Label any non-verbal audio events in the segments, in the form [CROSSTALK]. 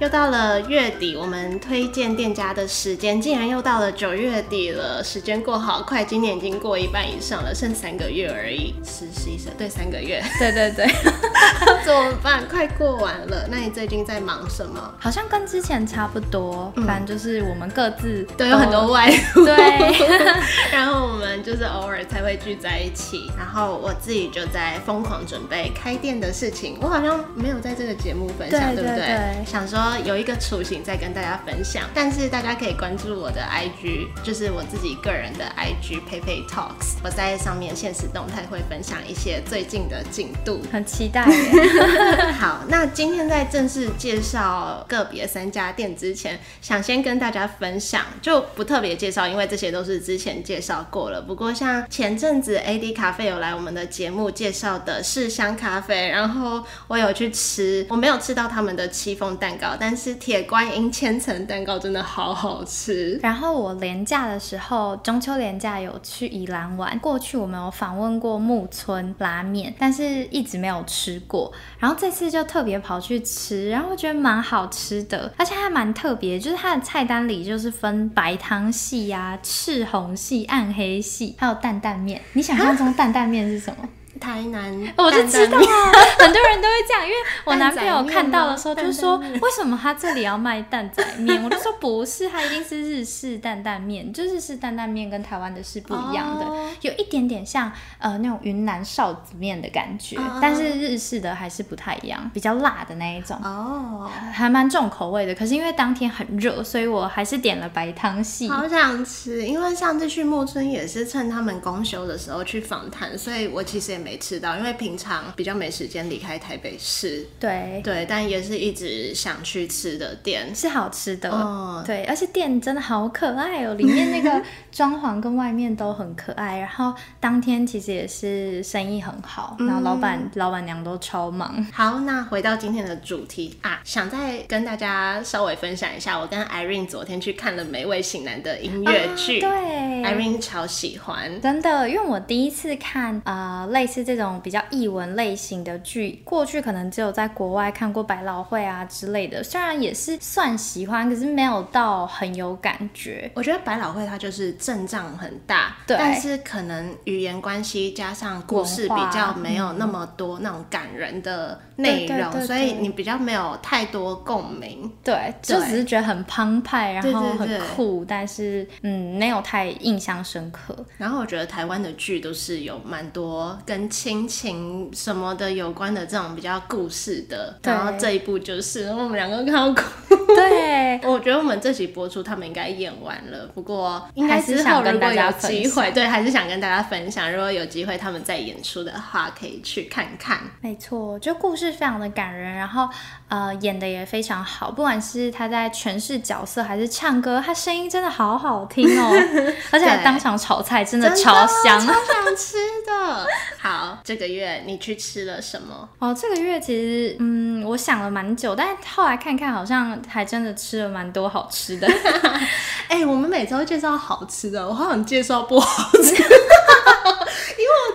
又到了月底，我们推荐店家的时间，竟然又到了九月底了。时间过好快，今年已经过一半以上了，剩三个月而已。实习生对三个月，对 [LAUGHS] 对对，[LAUGHS] 怎么办？快过完了。那你最近在忙什么？好像跟之前差不多，反正就是我们各自都有很多外务。对，[LAUGHS] 然后我们就是偶尔才会聚在一起。然后我自己就在疯狂准备开店的事情。我好像没有在这个节目分享，对不对？想说。有一个雏形在跟大家分享，但是大家可以关注我的 IG，就是我自己个人的 IG p a p Talks，我在上面现实动态会分享一些最近的进度，很期待。[LAUGHS] 好，那今天在正式介绍个别三家店之前，想先跟大家分享，就不特别介绍，因为这些都是之前介绍过了。不过像前阵子 AD 咖啡有来我们的节目介绍的是香咖啡，然后我有去吃，我没有吃到他们的戚风蛋糕。但是铁观音千层蛋糕真的好好吃。然后我廉假的时候，中秋廉假有去宜兰玩。过去我们有访问过木村拉面，但是一直没有吃过。然后这次就特别跑去吃，然后我觉得蛮好吃的，而且还蛮特别，就是它的菜单里就是分白汤系呀、赤红系、暗黑系，还有担担面。你想象中担担面是什么？台南，我就知道，[LAUGHS] 很多人都会这样，因为我男朋友看到的时候就说，为什么他这里要卖蛋仔面？我就说不是，他一定是日式担担面，就日式担担面跟台湾的是不一样的，有一点点像呃那种云南臊子面的感觉，但是日式的还是不太一样，比较辣的那一种哦，还蛮重口味的。可是因为当天很热，所以我还是点了白汤系，好想吃。因为上次去木村也是趁他们公休的时候去访谈，所以我其实也没。没吃到，因为平常比较没时间离开台北市。对对，但也是一直想去吃的店，是好吃的。哦，对，而且店真的好可爱哦，里面那个装潢跟外面都很可爱。然后当天其实也是生意很好，然后老板老板娘都超忙。好，那回到今天的主题啊，想再跟大家稍微分享一下，我跟 Irene 昨天去看了《美味醒男》的音乐剧，对，Irene 超喜欢，真的，因为我第一次看啊，类似。这种比较译文类型的剧，过去可能只有在国外看过百老汇啊之类的，虽然也是算喜欢，可是没有到很有感觉。我觉得百老汇它就是阵仗很大，对，但是可能语言关系加上故事比较没有那么多那种感人的内容，所以你比较没有太多共鸣。对，就只是觉得很澎湃，然后很酷，但是嗯，没有太印象深刻。然后我觉得台湾的剧都是有蛮多跟亲情什么的有关的这种比较故事的，然后这一部就是我们两个看到哭。[LAUGHS] 对，我觉得我们这集播出他们应该演完了，不过应该之后如果有机会，对，还是想跟大家分享，如果有机会他们在演出的话，可以去看看。没错，就故事非常的感人，然后呃演的也非常好，不管是他在诠释角色还是唱歌，他声音真的好好听哦，[LAUGHS] 而且还当场炒菜真的超香，超想吃的。[LAUGHS] 好，这个月你去吃了什么？哦，这个月其实，嗯，我想了蛮久，但是后来看看，好像还真的吃了蛮多好吃的。[LAUGHS] 哎，我们每周介绍好吃的，我好想介绍不好吃，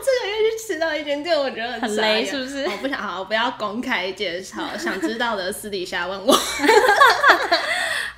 这个月去吃到一间店，我觉得很雷，是不是？我不想，好，不要公开介绍，想知道的私底下问我。[LAUGHS]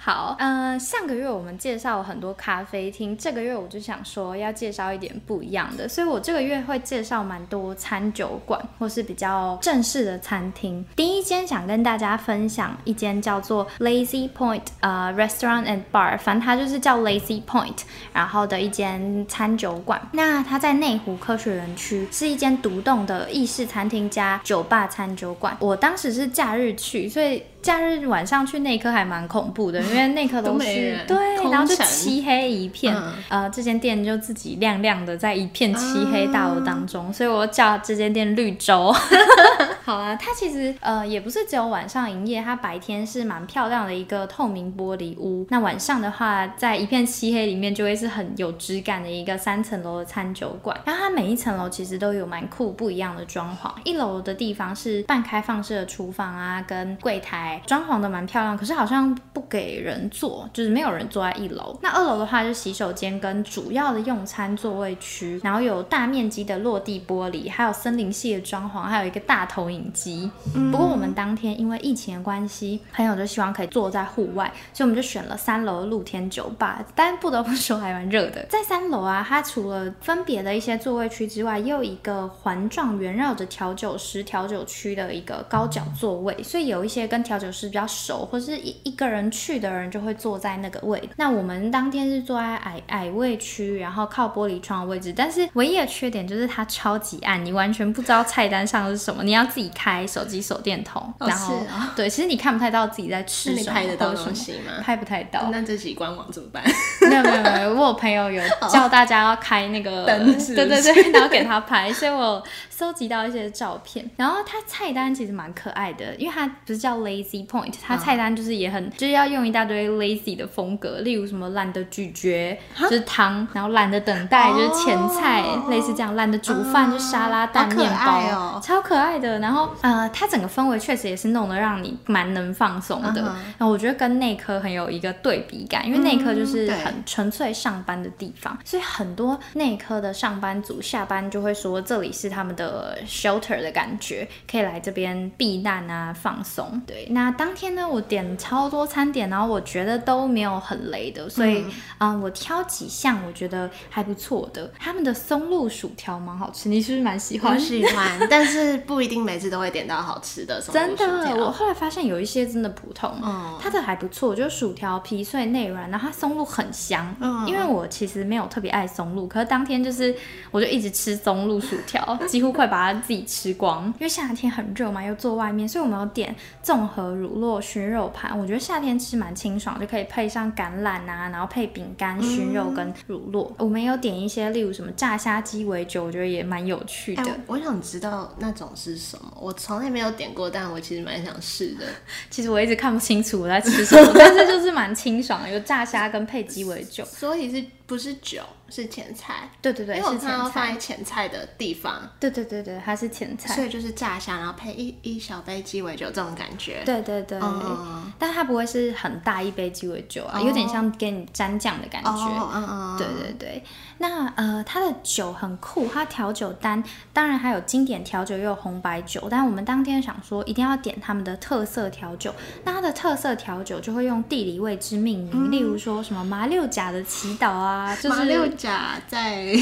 好，呃，上个月我们介绍了很多咖啡厅，这个月我就想说要介绍一点不一样的，所以我这个月会介绍蛮多餐酒馆或是比较正式的餐厅。第一间想跟大家分享一间叫做 Lazy Point 呃 Restaurant and Bar，反正它就是叫 Lazy Point，然后的一间餐酒馆。那它在内湖科学园区，是一间独栋的意式餐厅加酒吧餐酒馆。我当时是假日去，所以假日晚上去内科还蛮恐怖的，因为内科都是对，然后就漆黑一片，嗯呃，这间店就自己亮亮的在一片漆黑大楼当中，所以我叫这间店绿洲。[LAUGHS] 好啊，它其实呃也不是只有晚上营业，它白天是蛮漂亮的一个透明玻璃屋。那晚上的话，在一片漆黑里面，就会是很有质感的一个三层楼的餐酒馆。然后它每一层楼其实都有蛮酷不一样的装潢。一楼的地方是半开放式的厨房啊，跟柜台，装潢的蛮漂亮，可是好像不给人坐，就是没有人坐在一楼。那二楼的话就洗手间跟主要的用餐座位区，然后有大面积的落地玻璃，还有森林系的装潢，还有一个大投影机。不过我们当天因为疫情的关系，朋友就希望可以坐在户外，所以我们就选了三楼露天酒吧。但不得不说还蛮热的。[LAUGHS] 在三楼啊，它除了分别的一些座位区之外，又有一个环状围绕着调酒师调酒区的一个高脚座位，所以有一些跟调酒师比较熟，或是一一个人去的人就会坐在那个位。那我们当天是坐在矮矮位区，然后靠玻璃窗的位置，但是唯一的缺点就是它超级暗，你完全不知道菜单上是什么，你要自己开手机手电筒，哦然后、哦对，其实你看不太到自己在吃什么，你拍得到东西吗？拍不太到。那这集官网怎么办？没有没有没有，我朋友有 [LAUGHS] 叫大家要开那个灯是是对对对，[LAUGHS] 然后给他拍，所以我有搜集到一些照片。然后它菜单其实蛮可爱的，因为它不是叫 Lazy Point，它嗯菜单就是也很就是要用一大堆 lazy 的风格，例如什么懒得咀嚼就是汤，然后懒得等待就是前菜，哦类似这样，懒得煮饭就沙拉蛋面包，超可爱的。然后呃，它整个氛围确实也是弄得让你蛮能放松的。嗯哼然后我觉得跟内科很有一个对比感，因为内科就是很纯粹上班的地方，所以很多内科的上班族下班就会说这里是他们的 shelter 的感觉，可以来这边避难啊、放松。对，那当天呢，我点超多餐点，然后我觉得都没有很雷的，所以嗯、我挑几项我觉得还不错的。他们的松露薯条蛮好吃，你是不是蛮喜欢我？[LAUGHS] 喜欢，但是不一定每次都会点到好吃的真的，我后来发现有一些真的普通，嗯它的还不错，就是薯条皮脆内软，然后它松露很香。嗯因为我其实没有特别爱松露，可是当天就是我就一直吃松露薯条，几乎快把它自己吃光。因为夏天很热嘛，又坐外面，所以我们有点综合乳酪熏肉盘。我觉得夏天吃蛮清爽，就可以配上橄榄啊，然后配饼干、熏肉跟乳酪。我们有点一些，例如什么炸虾鸡尾酒，我觉得也蛮有趣的。哎、我想知道那种是什么，我从来没有点过，但我其实蛮想试的。[LAUGHS] 其实我一直看不清楚我在吃什么，但是就是蛮清爽的，有炸虾跟配鸡尾酒。所以是不是酒是前菜？对对对，因为我看到放在菜。前菜的地方，对对对对，它是前菜。所以就是炸虾，然后配一一小杯鸡尾酒这种感觉。对对对，对嗯但它不会是很大一杯鸡尾酒啊，有点像给你沾酱的感觉。哦，嗯嗯，对对对，那呃，它的酒很酷，它调酒单当然还有经典调酒，又有红白酒。但我们当天想说一定要点他们的特色调酒，那它的特色调酒就会用地理位置命名，例如说什么马六甲的祈祷啊，就是马六甲在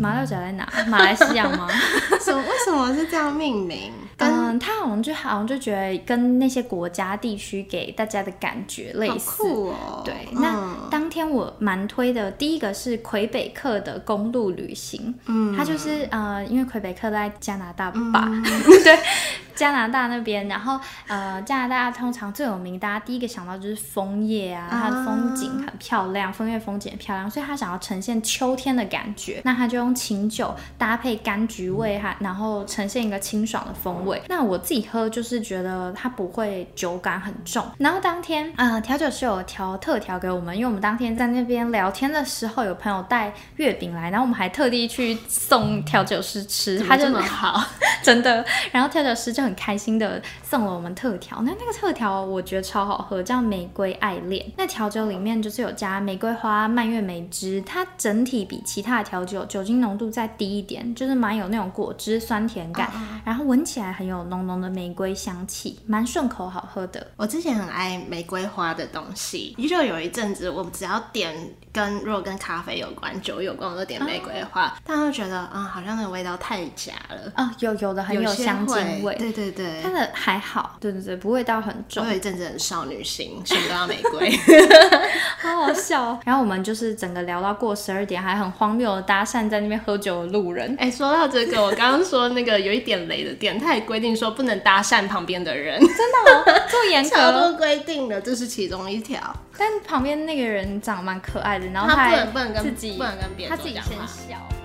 马六甲在哪？[LAUGHS] 马来西亚吗？[LAUGHS] 什么？为什么是这样命名？嗯，他好像就好像就觉得跟那些国家地区给大家的感觉类似。酷哦。对，嗯那当天我蛮推的，第一个是魁北克的公路旅行，嗯它就是呃，因为魁北克在加拿大吧，[LAUGHS] 对，加拿大那边，然后呃，加拿大通常最有名，大家第一个想到就是枫叶啊，它的风景很漂亮，枫叶风景很漂亮，所以他想要呈现秋天的感觉，那他就用琴酒搭配柑橘味哈，然后呈现一个清爽的风味。那我自己喝就是觉得它不会酒感很重，然后当天呃调酒师有调特调给我们，因为我们当天在那边聊天的时候，有朋友带月饼来，然后我们还特地去送调酒师吃，他就好，[LAUGHS] 真的。然后调酒师就很开心的送了我们特调，那那个特调我觉得超好喝，叫玫瑰爱恋。那调酒里面就是有加玫瑰花、蔓越莓汁，它整体比其他的调酒酒精浓度再低一点，就是蛮有那种果汁酸甜感，然后闻起来很有浓浓的玫瑰香气，蛮顺口好喝的。我之前很爱玫瑰花的东西，就有一阵子我只要点跟如果跟咖啡有关、酒有关，我都点玫瑰花，但又觉得嗯，好像那个味道太假了。哦，有有的很有香精味，对对对对它，的还好，对对对，不会到很我重，有一阵子很少女心，什么都要玫瑰。[LAUGHS] 好好笑哦。然后我们就是整个聊到过十二点，还很荒谬的搭讪在那边喝酒的路人。哎、说到这个，我刚刚说那个有一点雷的店，它也规定说不能搭讪旁边的人，真的、哦、这么严超格？多规定的，这是其中一条。但旁边那个人长得蛮可爱的，然后他不还能不能跟自己不能跟别人他自己先笑。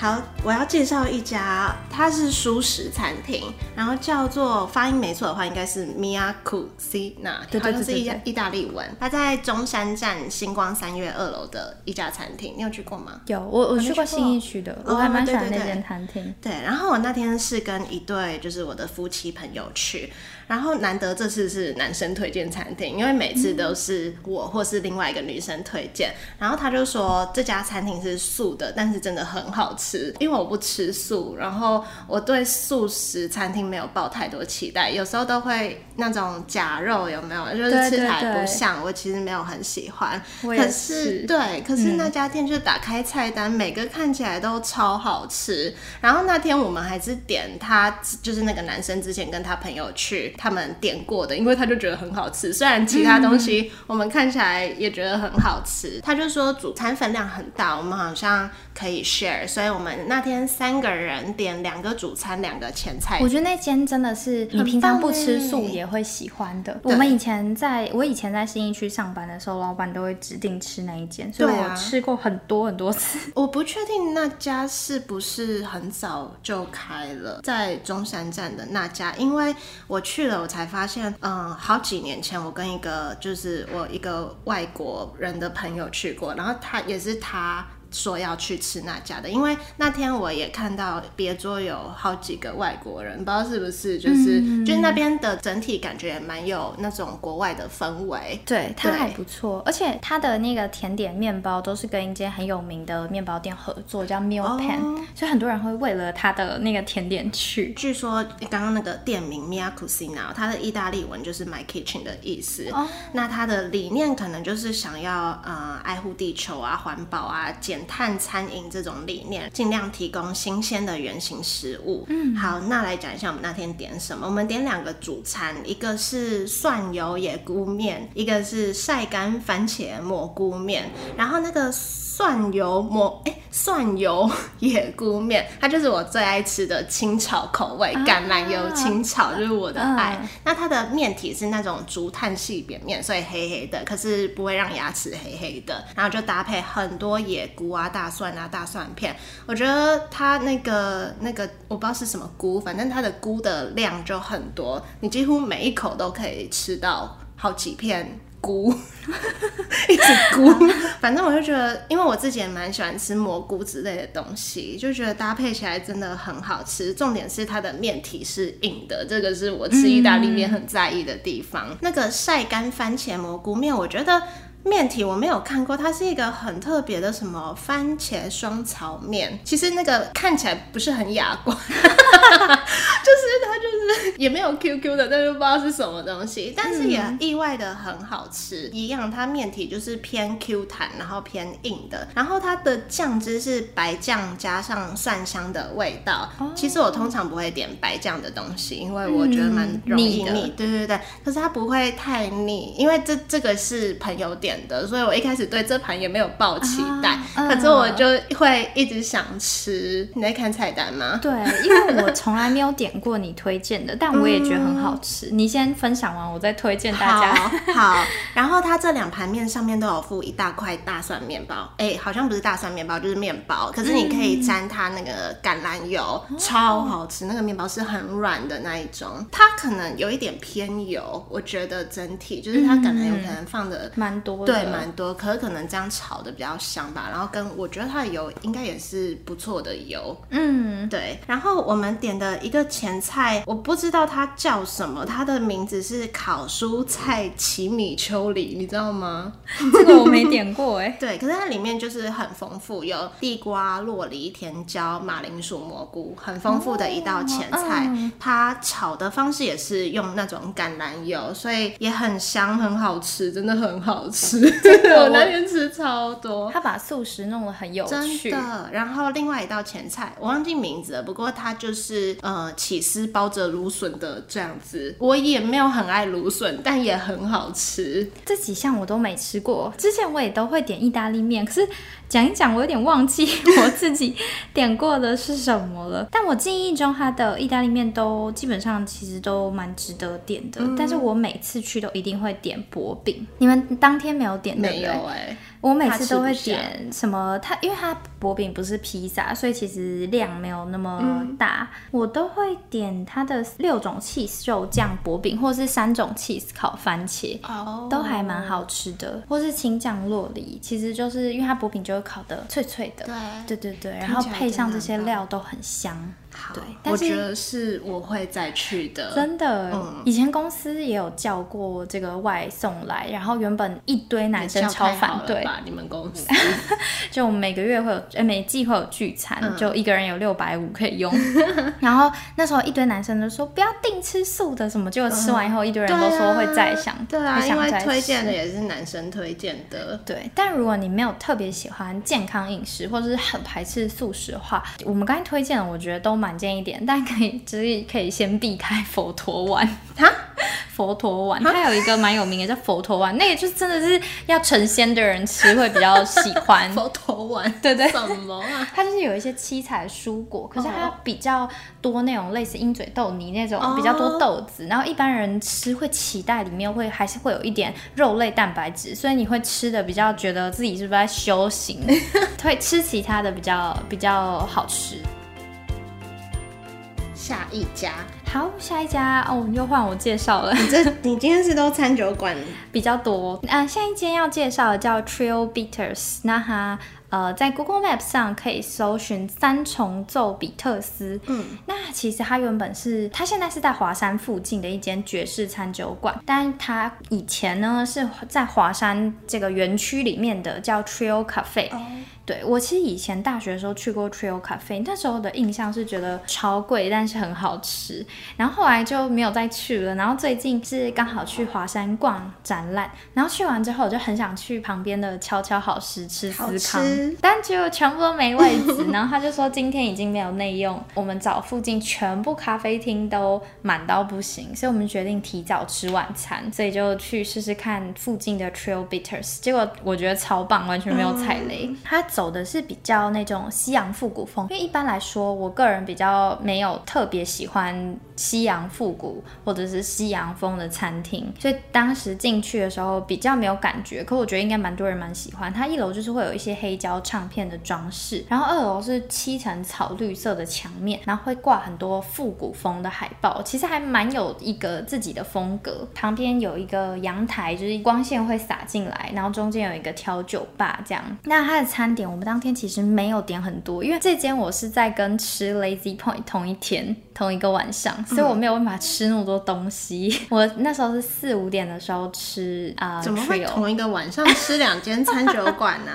好，我要介绍一家，它是熟食餐厅，然后叫做发音没错的话，应该是 Miyakusina，对对好像是意意大利文。它在中山站星光三月二楼的一家餐厅，你有去过吗？有我我去过没去过信义区的，哦我还蛮喜欢那间餐厅。对，然后我那天是跟一对就是我的夫妻朋友去，然后难得这次是男生推荐餐厅，因为每次都是我或是另外一个女生推荐，然后他就说这家餐厅是素的，但是真的很好吃，因为我不吃素，然后我对素食餐厅没有抱太多期待，有时候都会那种假肉有没有，就是吃起来对不像，我其实没有很喜欢。可是对，可是那家店就打开菜单，每个看起来都超好吃。然后那天我们还是点他，就是那个男生之前跟他朋友去，他们点过的，因为他就觉得很好吃。虽然其他东西我们看起来也觉得很好吃，他就说主餐分量很大，我们好像可以 share，所以我们那天三个人点两个主餐，两个前菜我。觉得那间真的是你平常不吃欸素也会喜欢的。我们以前在我以前在新义区上班的时候，老板都会指定吃那一间，所以我吃过很多很多次。[LAUGHS] 我不确定那家是不是很早就开了，在中山站的那家，因为我去了，我才发现，嗯，好几年前我跟一个就是我一个外国人的朋友去过，然后他也是他。说要去吃那家的，因为那天我也看到别桌有好几个外国人，不知道是不是就是、就是那边的整体感觉也蛮有那种国外的氛围。对，它还不错，而且它的那个甜点面包都是跟一间很有名的面包店合作，叫 Meal Pan，、哦所以很多人会为了它的那个甜点去。据说刚刚那个店名 Mia Cucina，它的意大利文就是 My Kitchen 的意思。哦那它的理念可能就是想要呃爱护地球啊、环保啊、减碳餐饮这种理念，尽量提供新鲜的原形食物。嗯，好，那来讲一下我们那天点什么。我们点两个主餐，一个是蒜油野菇面，一个是晒干番茄蘑菇面。然后那个蒜油蘑哎、蒜油野菇面，它就是我最爱吃的清炒口味，啊橄榄油清炒就是我的爱。嗯那它的面体是那种竹炭细扁面，所以黑黑的，可是不会让牙齿黑黑的。然后就搭配很多野菇啊、大蒜啊、大蒜片。我觉得它那个那个我不知道是什么菇，反正它的菇的量就很多，你几乎每一口都可以吃到好几片。菇，[LAUGHS] 一直菇，反正我就觉得，因为我自己也蛮喜欢吃蘑菇之类的东西，就觉得搭配起来真的很好吃。重点是它的面体是硬的，这个是我吃意大利面很在意的地方。那个晒干番茄蘑菇面，我觉得。面体我没有看过，它是一个很特别的什么番茄双炒面，其实那个看起来不是很雅观，[LAUGHS] [LAUGHS] 就是它就是 [LAUGHS] 也没有 QQ 的，但是不知道是什么东西，但是也意外的很好吃。一样，它面体就是偏 Q 弹，然后偏硬的，然后它的酱汁是白酱加上蒜香的味道。其实我通常不会点白酱的东西，因为我觉得蛮容易嗯腻。对对对，可是它不会太腻，因为这这个是朋友点的，所以我一开始对这盘也没有抱期待，啊可是我就会一直想吃。你在看菜单吗？对，因为我从来没有点过你推荐的，但我也觉得很好吃。你先分享完，我再推荐大家。好，[LAUGHS] 好，然后它这两盘面上面都有附一大块大蒜面包，哎、好像不是大蒜面包，就是面包，可是你可以沾它那个橄榄油，超好吃。那个面包是很软的那一种，它可能有一点偏油，我觉得整体就是它橄榄油可能放的。蛮多的，对，蛮多，可是可能这样炒的比较香吧。然后跟我觉得它的油应该也是不错的油，嗯，对，然后我们点的一个前菜，我不知道道它叫什么，它的名字是烤蔬菜奇米丘里，你知道吗？这个我没点过哎。[LAUGHS] 对，可是它里面就是很丰富，有地瓜、洛梨、甜椒、马铃薯、蘑菇，很丰富的一道前菜。它炒的方式也是用那种橄榄油，所以也很香，很好吃，真的很好吃。[LAUGHS] 我那天吃超多。他把素食弄得很有趣。真的。然后另外一道前菜，我忘记名字了，不过它就是呃起司包着芦笋的这样子。我也没有很爱芦笋，但也很好吃。这几项我都没吃过。之前我也都会点意大利面，可是。讲一讲，我有点忘记 [LAUGHS] 我自己点过的是什么了。但我记忆中，它的意大利面都基本上其实都蛮值得点的。但是我每次去都一定会点薄饼。你们当天没有点没有哎。我每次都会点什么？它因为它薄饼不是披萨，所以其实量没有那么大。我都会点它的六种 cheese 肉酱薄饼，或是三种 cheese 烤番茄，都还蛮好吃的。或是青酱洛梨，其实就是因为它薄饼就会烤的脆脆的，对对对对，然后配上这些料都很香。对，我觉得是我会再去的。真的，以前公司也有叫过这个外送来，然后原本一堆男生超反对。你们公司 [LAUGHS] 就我们每个月会有，每季会有聚餐，就一个人有六百五可以用。[LAUGHS] 然后那时候一堆男生都说不要定吃素的什么，结果吃完以后一堆人都说会再想，对啊，因为推荐的也是男生推荐的。对，但如果你没有特别喜欢健康饮食，或者是很排斥素食的话，我们刚才推荐的，我觉得都蛮。简一点，但可以只是可以先避开佛陀丸哈，[LAUGHS] 佛陀丸，它有一个蛮有名的叫佛陀丸，那个就是真的是要成仙的人吃会比较喜欢。[LAUGHS] 佛陀丸，对对，什么啊？[LAUGHS] 它就是有一些七彩蔬果，可是它比较多那种类似鹰嘴豆泥那种比较多豆子，然后一般人吃会期待里面会还是会有一点肉类蛋白质，所以你会吃的比较觉得自己是不是在修行，[LAUGHS] 会吃其他的比较比较好吃。下一家，好，下一家哦，又换我介绍了。你这，[LAUGHS] 你今天是都餐酒馆比较多啊。下一间要介绍的叫 Trio Bitters，那它呃在 Google Map 上可以搜寻三重奏比特斯。嗯，那其实它原本是，它现在是在华山附近的一间爵士餐酒馆，但它以前呢是在华山这个园区里面的，叫 Trio Cafe。对我其实以前大学的时候去过 Trio Cafe，那时候的印象是觉得超贵，但是很好吃。然后后来就没有再去了。然后最近是刚好去华山逛展览，然后去完之后我就很想去旁边的悄悄好食吃司康，但结果全部都没位置。然后他就说今天已经没有内用，我们找附近全部咖啡厅都满到不行，所以我们决定提早吃晚餐，所以就去试试看附近的 Trio Bitters。结果我觉得超棒，完全没有踩雷。他。走的是比较那种西洋复古风，因为一般来说，我个人比较没有特别喜欢西洋复古或者是西洋风的餐厅，所以当时进去的时候比较没有感觉。可我觉得应该蛮多人蛮喜欢。它一楼就是会有一些黑胶唱片的装饰，然后二楼是七层草绿色的墙面，然后会挂很多复古风的海报，其实还蛮有一个自己的风格。旁边有一个阳台，就是光线会洒进来，然后中间有一个调酒吧这样。那它的餐点。我们当天其实没有点很多，因为这间我是在跟吃 Lazy Point 同一天同一个晚上，所以我没有办法吃那么多东西。[LAUGHS] 我那时候是四五点的时候吃啊，怎么会同一个晚上吃两间餐酒馆呢？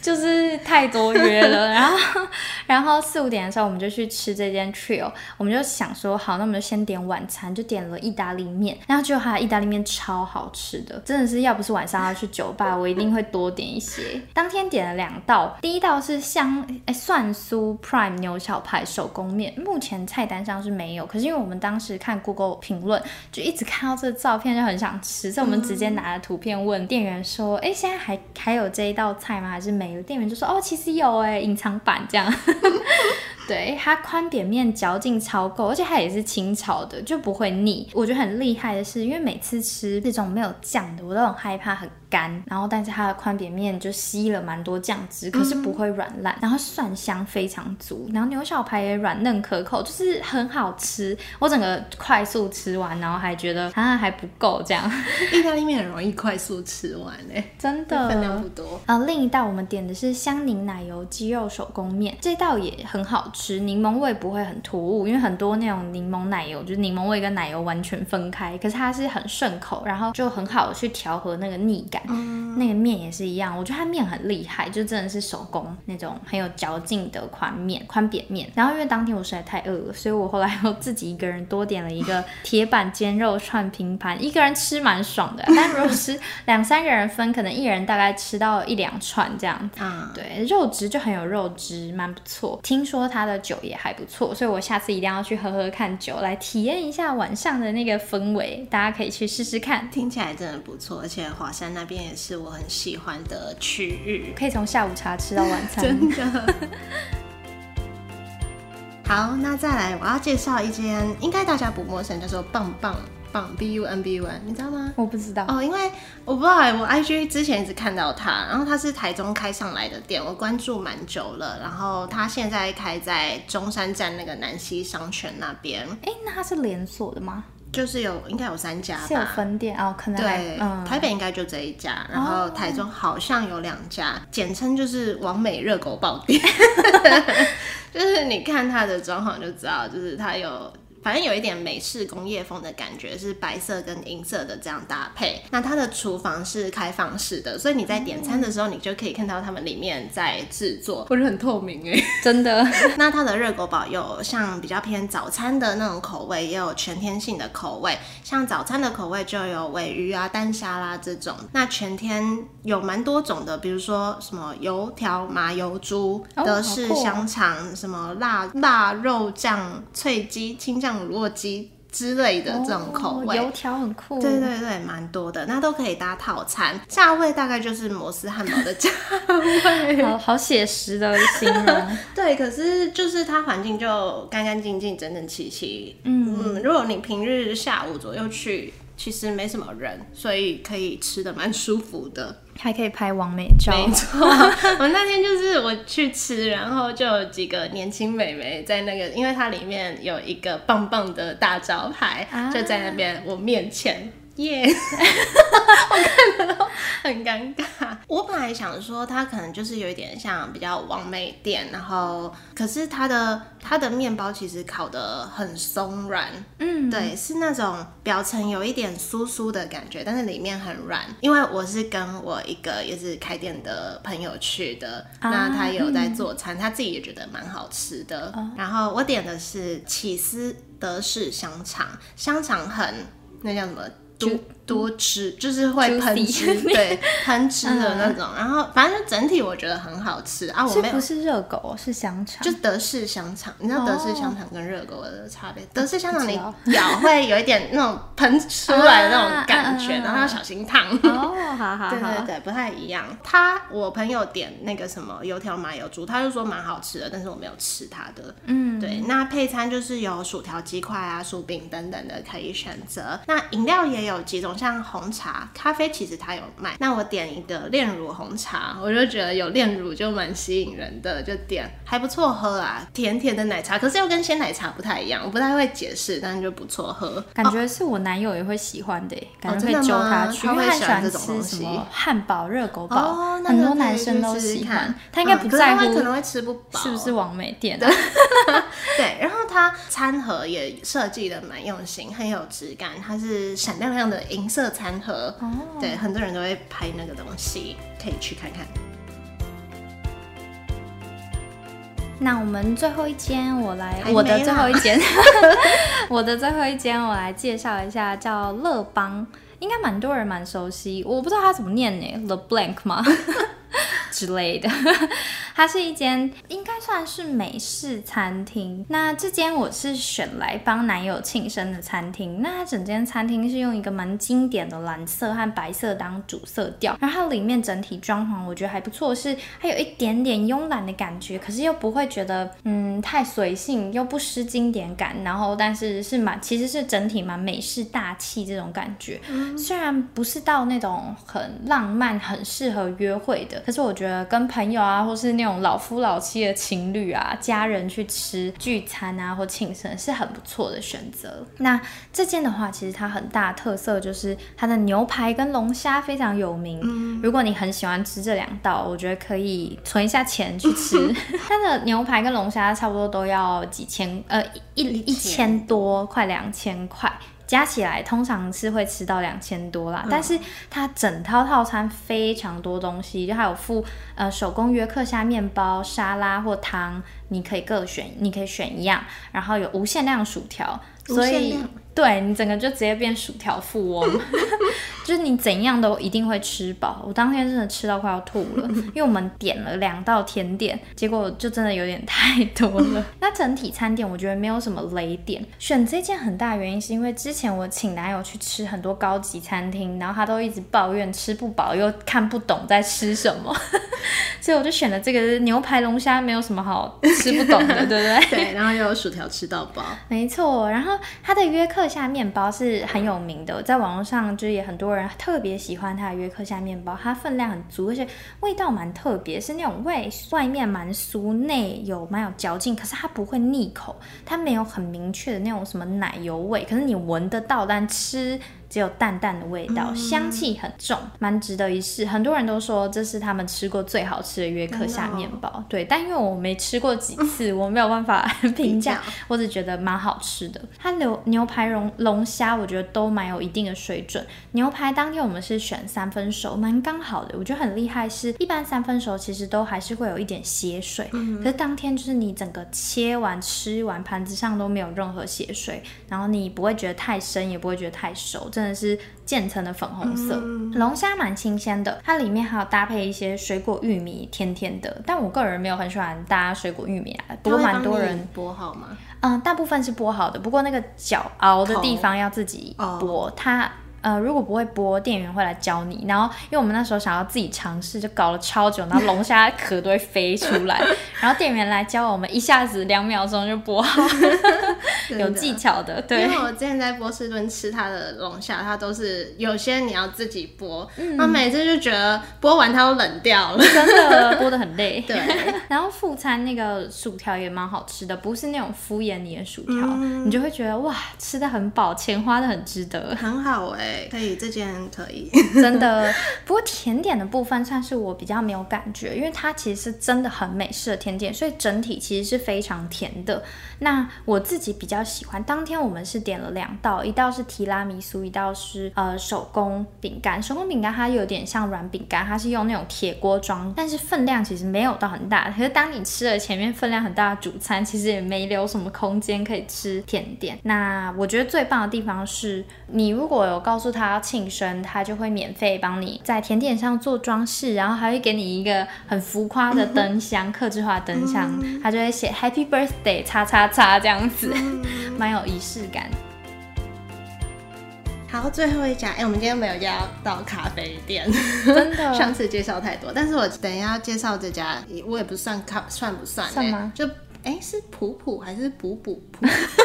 就是太多约了，[LAUGHS] 然后然后四五点的时候我们就去吃这间 Trio，我们就想说好，那我们就先点晚餐，就点了意大利面，然后就它的意大利面超好吃的，真的是要不是晚上要去酒吧，我一定会多点一些。[LAUGHS] 当天点了两道。第一道是香哎蒜酥 Prime 牛小排手工面，目前菜单上是没有，可是因为我们当时看 Google 评论，就一直看到这个照片就很想吃，所以我们直接拿了图片问店员说，哎，现在还还有这一道菜吗？还是没有？店员就说，哦，其实有哎，隐藏版这样。对它宽扁面嚼劲超够，而且它也是清炒的，就不会腻。我觉得很厉害的是，因为每次吃这种没有酱的，我都很害怕很干。然后，但是它的宽扁面就吸了蛮多酱汁，可是不会软烂。然后蒜香非常足，然后牛小排也软嫩可口，就是很好吃。我整个快速吃完，然后还觉得啊还不够这样。[LAUGHS] 意大利面很容易快速吃完哎，真的分量不多。啊，另一道我们点的是香柠奶油鸡肉手工面，这道也很好。吃，柠檬味不会很突兀，因为很多那种柠檬奶油就是柠檬味跟奶油完全分开，可是它是很顺口，然后就很好去调和那个腻感。那个面也是一样，我觉得它面很厉害，就真的是手工那种很有嚼劲的宽面、宽扁面。然后因为当天我实在太饿了，所以我后来又自己一个人多点了一个 [LAUGHS] 铁板煎肉串拼盘，一个人吃蛮爽的。但如果是 [LAUGHS] 两三个人分，可能一人大概吃到一两串这样子。啊，对，肉质就很有肉质，蛮不错。听说它的酒也还不错，所以我下次一定要去喝喝看酒，来体验一下晚上的那个氛围。大家可以去试试看，听起来真的不错，而且华山那边也是我很喜欢的区域。可以从下午茶吃到晚餐。真的。[LAUGHS] 好，那再来，我要介绍一间，应该大家不陌生，叫做棒棒棒 B U N B U N，你知道吗？我不知道哦，因为我不知道欸，我 I G 之前一直看到他，然后他是台中开上来的店，我关注蛮久了，然后他现在开在中山站那个南西商圈那边，哎，那他是连锁的吗？就是有应该有三家是有。分店哦，可能对，嗯，台北应该就这一家，然后台中好像有两家，简称就是王美热狗爆店。[LAUGHS] 就是你看它的装潢就知道，就是它有。反正有一点美式工业风的感觉，是白色跟银色的这样搭配。那它的厨房是开放式的，所以你在点餐的时候，你就可以看到他们里面在制作，[LAUGHS] 或者很透明哎、真的 [LAUGHS] 那它的热狗堡有像比较偏早餐的那种口味，也有全天性的口味。像早餐的口味就有尾鱼啊、蛋沙拉这种。那全天有蛮多种的，比如说什么油条、麻油猪、哦德式香肠、什么辣腊肉酱、脆鸡、青酱乳酪鸡之类的这种口味。哦油条很酷，对对对，蛮多的，那都可以搭套餐，价位大概就是摩斯汉堡的价位。好 [LAUGHS] 好写实的形容，[LAUGHS] 对，可是就是它环境就干干净净、整整齐齐。嗯如果你平日下午左右去，其实没什么人，所以可以吃的蛮舒服的。还可以拍完美照，没错，我那天就是我去吃，然后就有几个年轻美眉在那个，因为它里面有一个棒棒的大招牌，啊就在那边我面前。耶我看了都很尴尬。[LAUGHS] 我本来想说它可能就是有一点像比较完美店，然后可是它的它的面包其实烤的很松软，嗯，对，是那种表层有一点酥酥的感觉，但是里面很软。因为我是跟我一个也是开店的朋友去的，啊那他有在做餐，他自己也觉得蛮好吃的。然后我点的是起司德式香肠，香肠很那叫什么？多多汁，就是会喷汁，对，喷汁的那种。然后反正就整体我觉得很好吃啊，我没有不是热狗，是香肠，就德式香肠，你知道德式香肠跟热狗的差别？德式香肠你咬会有一点那种喷出来的那种感觉，然后要小心烫。哦，好好 [LAUGHS] 对对，对，不太一样。他我朋友点那个什么油条麻油猪，他就说蛮好吃的，但是我没有吃他的。嗯，对，那配餐就是有薯条、鸡块啊、薯饼等等的可以选择。那饮料也有几种，像红茶、咖啡，其实它有卖。那我点一个炼乳红茶，我就觉得有炼乳就蛮吸引人的，就点还不错喝啊，甜甜的奶茶，可是又跟鲜奶茶不太一样，我不太会解释，但是就不错喝。感觉是我男友也会喜欢的，感觉会揪他去，他因为他会喜欢这种东西么汉堡、热狗堡，很多男生都喜欢看。他应该不在乎可能会吃不饱，是不是王美店？[LAUGHS] 对，然后它餐盒也设计的蛮用心，很有质感。它是闪亮亮的银色餐盒，哦，对，很多人都会拍那个东西，可以去看看。那我们最后一间，我来我的最后一间，[LAUGHS] 我的最后一间，我来介绍一下，叫乐邦，应该蛮多人蛮熟悉，我不知道它怎么念呢，The Blank 吗？[LAUGHS] [LAUGHS] 之类的，[LAUGHS] 它是一间应该算是美式餐厅。那这间我是选来帮男友庆生的餐厅。那它整间餐厅是用一个蛮经典的蓝色和白色当主色调，然后它里面整体装潢我觉得还不错，是它有一点点慵懒的感觉，可是又不会觉得嗯太随性，又不失经典感。然后但是是蛮其实是整体蛮美式大气这种感觉。虽然不是到那种很浪漫、很适合约会的，可是我觉得跟朋友啊，或是那种老夫老妻的情侣啊、家人去吃聚餐啊或庆生是很不错的选择。那这间的话，其实它很大特色就是它的牛排跟龙虾非常有名。嗯，如果你很喜欢吃这两道，我觉得可以存一下钱去吃。[LAUGHS] 它的牛排跟龙虾差不多都要几千，呃，一一千多，快两千块。加起来通常是会吃到两千多啦，但是它整套套餐非常多东西，就还有附呃手工约克虾面包、沙拉或汤，你可以各选，你可以选一样，然后有无限量薯条，所以。对你整个就直接变薯条富翁，[LAUGHS] 就是你怎样都一定会吃饱。我当天真的吃到快要吐了，[LAUGHS] 因为我们点了两道甜点，结果就真的有点太多了。[LAUGHS] 那整体餐点我觉得没有什么雷点。选这件很大原因是因为之前我请男友去吃很多高级餐厅，然后他都一直抱怨吃不饱又看不懂在吃什么，所以我就选了这个牛排龙虾，没有什么好吃不懂的，对不对？对，然后又有薯条吃到饱，没错。然后他的约克。下面包是很有名的，在网络上就是也很多人特别喜欢它的约克夏面包，它分量很足，而且味道蛮特别，是那种外外面蛮酥，内有蛮有嚼劲，可是它不会腻口，它没有很明确的那种什么奶油味，可是你闻得到，但吃。只有淡淡的味道，香气很重，蛮值得一试。很多人都说这是他们吃过最好吃的约克夏面包，对。但因为我没吃过几次，我没有办法 [LAUGHS] [LAUGHS] 评价。我只觉得蛮好吃的。它牛牛排龙龙虾，我觉得都蛮有一定的水准。牛排当天我们是选三分熟，蛮刚好的。我觉得很厉害，是一般三分熟其实都还是会有一点血水，可是当天就是你整个切完吃完，盘子上都没有任何血水，然后你不会觉得太生，也不会觉得太熟。真的是渐层的粉红色，龙虾蛮新鲜的，它里面还有搭配一些水果玉米，甜甜的。但我个人没有很喜欢搭水果玉米啊，不过蛮多人剥好吗？嗯，大部分是剥好的，不过那个脚凹的地方要自己剥它。呃，如果不会剥，店员会来教你。然后，因为我们那时候想要自己尝试，就搞了超久，然后龙虾壳都会飞出来。[LAUGHS] 然后店员来教我们，一下子两秒钟就剥好，[LAUGHS] 有技巧的。对，因为我之前在波士顿吃它的龙虾，它都是有些你要自己剥，那每次就觉得剥完它都冷掉了，真的剥的很累。[LAUGHS] 对，然后副餐那个薯条也蛮好吃的，不是那种敷衍你的薯条，你就会觉得哇，吃的很饱，钱花的很值得，很好哎。可以，这件可以，[LAUGHS] 真的。[LAUGHS] 不过甜点的部分算是我比较没有感觉，因为它其实是真的很美式的甜点，所以整体其实是非常甜的。那我自己比较喜欢，当天我们是点了两道，一道是提拉米苏，一道是呃手工饼干。手工饼干它有点像软饼干，它是用那种铁锅装，但是分量其实没有到很大。可是当你吃了前面分量很大的主餐，其实也没留什么空间可以吃甜点。那我觉得最棒的地方是，你如果有告诉他要庆生，他就会免费帮你在甜点上做装饰，然后还会给你一个很浮夸的灯箱，刻制化灯箱，他就会写 Happy Birthday 叉叉。叉这样子，[LAUGHS] 蛮有仪式感。好，最后一家，哎，我们今天没有要到咖啡店，真的。[LAUGHS] 上次介绍太多，但是我等一下要介绍这家，我也不算咖，算不算？算吗？就，哎，是普普还是补补普？[LAUGHS]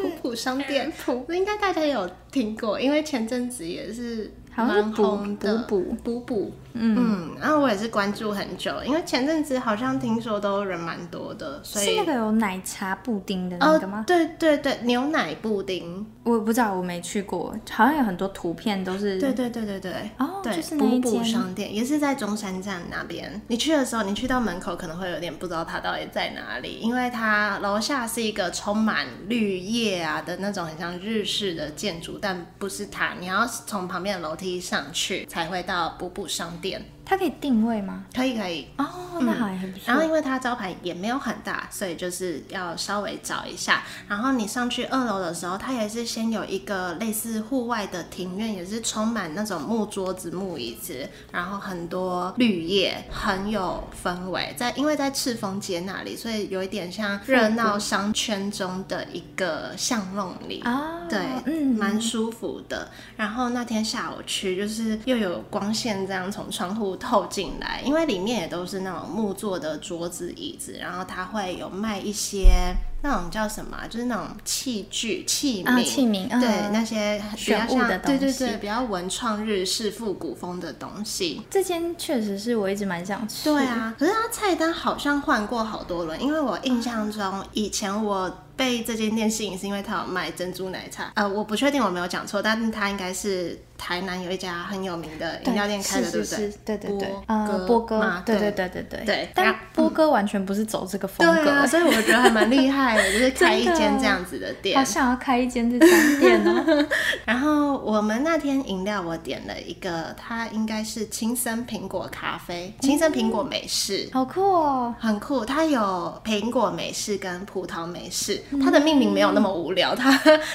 普普商店，普，应该大家有听过，因为前阵子也是蛮红的。补补补补。嗯，然后我也是关注很久，因为前阵子好像听说都人蛮多的，所以是那个有奶茶布丁的那个吗？对对对，牛奶布丁，我不知道，我没去过，好像有很多图片都是。对对对对对，哦，就是那补商店，也是在中山站那边。你去的时候，你去到门口可能会有点不知道它到底在哪里，因为它楼下是一个充满绿叶啊的那种很像日式的建筑，但不是它，你要从旁边的楼梯上去才会到补补商店。店。它可以定位吗？可以可以哦，那还很不错。然后因为它招牌也没有很大，所以就是要稍微找一下。然后你上去二楼的时候，它也是先有一个类似户外的庭院，也是充满那种木桌子、木椅子，然后很多绿叶，很有氛围。在因为在赤峰街那里，所以有一点像热闹商圈中的一个巷弄里啊。对，嗯，蛮舒服的。然后那天下午去，就是又有光线这样从窗户。透进来，因为里面也都是那种木做的桌子椅子，然后它会有卖一些那种叫什么啊，就是那种器具器啊，皿。器皿，嗯对那些比较像，对对对，比较文创日式复古风的东西。这间确实是我一直蛮想吃。对，啊，可是它菜单好像换过好多轮，因为我印象中以前我被这间店吸引是因为它有卖珍珠奶茶，呃，我不确定我没有讲错，但是它应该是台南有一家很有名的饮料店开的，对不对？对对对哥波哥嘛，对对对对对对但波哥完全不是走这个风格，对啊，所以我觉得还蛮厉害的，就是开一间这样子的店好。想要开一间这种店哦。[LAUGHS] 然后我们那天饮料我点了一个，它应该是青森苹果咖啡，青森苹果美式。好酷哦！很酷，它有苹果美式跟葡萄美式，它的命名没有那么无聊，它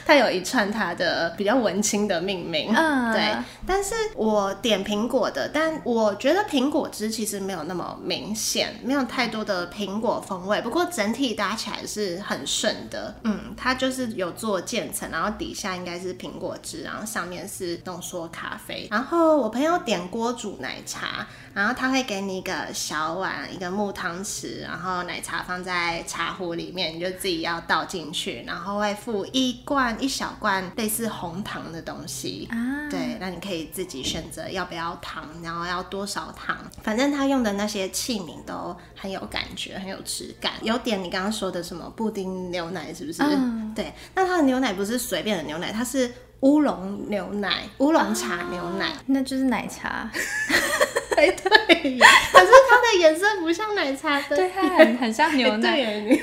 它有一串它的比较文青的命名，嗯对。但是我点苹果的，但我觉得苹果汁其实没有那么明显，没有太多的苹果风味，不过整体搭起来是很顺的，嗯，它就是有做渐层，然后底下应该是苹果汁，然后上面是浓缩咖啡，然后我朋友点锅煮奶茶。然后他会给你一个小碗，一个木汤匙，然后奶茶放在茶壶里面，你就自己要倒进去，然后会附一罐一小罐类似红糖的东西。啊，对，那你可以自己选择要不要糖，然后要多少糖。反正他用的那些器皿都很有感觉，很有质感。有点你刚刚说的什么布丁牛奶，是不是？嗯对，那它的牛奶不是随便的牛奶，它是乌龙牛奶、乌龙茶牛奶。那就是奶茶，[LAUGHS] 哎，对，可是它的颜色不像奶茶的，对，它很很像牛奶。[LAUGHS]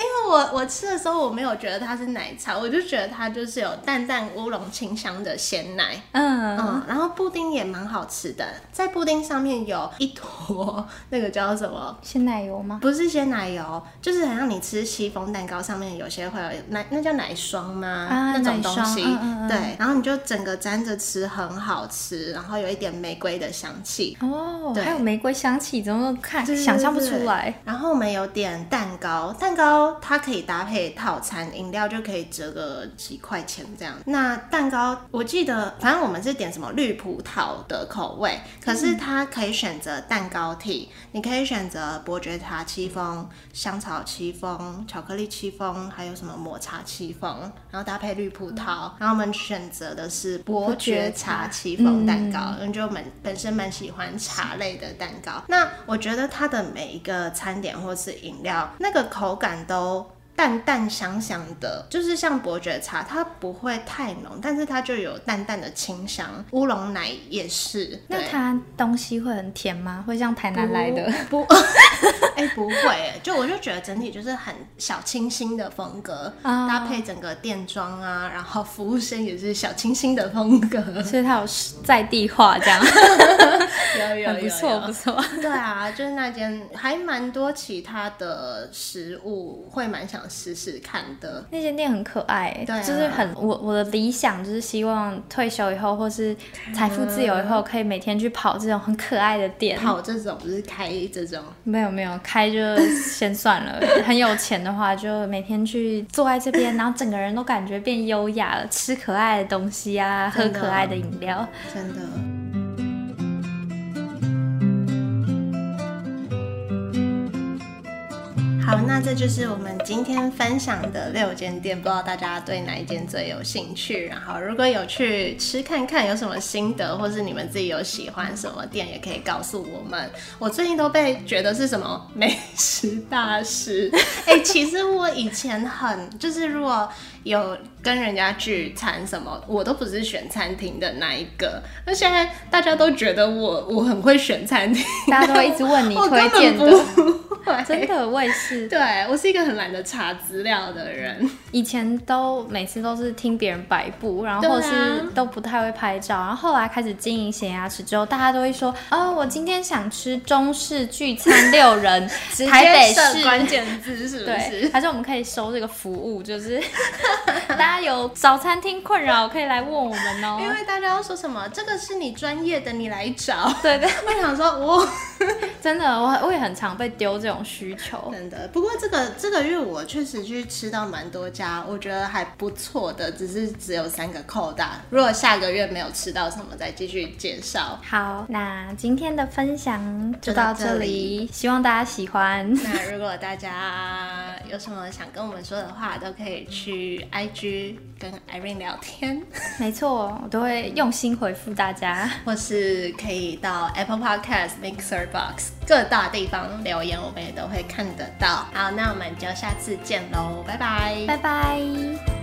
因为我我吃的时候我没有觉得它是奶茶，我就觉得它就是有淡淡乌龙清香的鲜奶。嗯，嗯，然后布丁也蛮好吃的，在布丁上面有一坨那个叫什么？鲜奶油吗？不是鲜奶油，就是很像你吃戚风蛋糕上面有些会有奶，那叫奶霜吗？啊那种东西，嗯嗯嗯对，然后你就整个沾着吃，很好吃，然后有一点玫瑰的香气。哦，还有玫瑰香气，怎么看想象不出来？然后我们有点蛋糕，蛋糕它可以搭配套餐，饮料就可以折个几块钱这样。那蛋糕我记得，反正我们是点什么绿葡萄的口味，可是它可以选择蛋糕体，你可以选择伯爵茶戚风、香草戚风、巧克力戚风，还有什么抹茶戚风，然后搭配绿葡萄。然后我们选择的是伯爵茶戚风蛋糕，因为就本本身蛮喜欢茶类的蛋糕。那我觉得它的每一个餐点或是饮料，那个口感都。淡淡香香的，就是像伯爵茶，它不会太浓，但是它就有淡淡的清香。乌龙奶也是，那它东西会很甜吗？会像台南来的？不，[LAUGHS] 哎、不会耶，就我就觉得整体就是很小清新的风格，啊搭配整个店装啊，然后服务生也是小清新的风格，所以它有在地化这样，[LAUGHS] 有有有不错不错。对啊，就是那间还蛮多其他的食物会蛮想试试看的。那间店很可爱，对啊就是很我我的理想就是希望退休以后或是财富自由以后，可以每天去跑这种很可爱的店。跑这种不是开这种，没有没有开就先算了，很有钱的话就每天去坐在这边，[LAUGHS] 然后整个人都感觉变优雅了，吃可爱的东西啊，喝可爱的饮料。真的。好，那这就是我们今天分享的六间店，不知道大家对哪一间最有兴趣？然后如果有去吃看看，有什么心得，或是你们自己有喜欢什么店，也可以告诉我们。我最近都被觉得是什么美食大师，[LAUGHS] 哎、其实我以前很就是如果有跟人家聚餐什么，我都不是选餐厅的那一个。那现在大家都觉得我我很会选餐厅，大家都会一直问你 [LAUGHS] 推荐的真的，我也是。对我是一个很懒得查资料的人。以前都每次都是听别人摆布，然后是都不太会拍照，然后后来开始经营咸牙齿之后，大家都会说，哦，我今天想吃中式聚餐六人，[LAUGHS] 台北市。关键字是不对，是？还是我们可以收这个服务，就是 [LAUGHS] [LAUGHS] 大家有早餐厅困扰可以来问我们哦。因为大家要说什么这个是你专业的，你来找。对对，我想说，我 [LAUGHS] 真的，我我也很常被丢这种需求。真的。不过这个这个月我确实去吃到蛮多家，我觉得还不错的，只是只有三个扣大。如果下个月没有吃到什么，再继续介绍。好，那今天的分享就到这这里，希望大家喜欢。那如果大家有什么想跟我们说的话，都可以去 IG 跟 Irene 聊天，[LAUGHS] 没错，我都会用心回复大家。或是可以到 Apple Podcast、Mixer 各大地方留言，我们也都会看得到。好，那我们就下次见喽，拜拜，拜拜。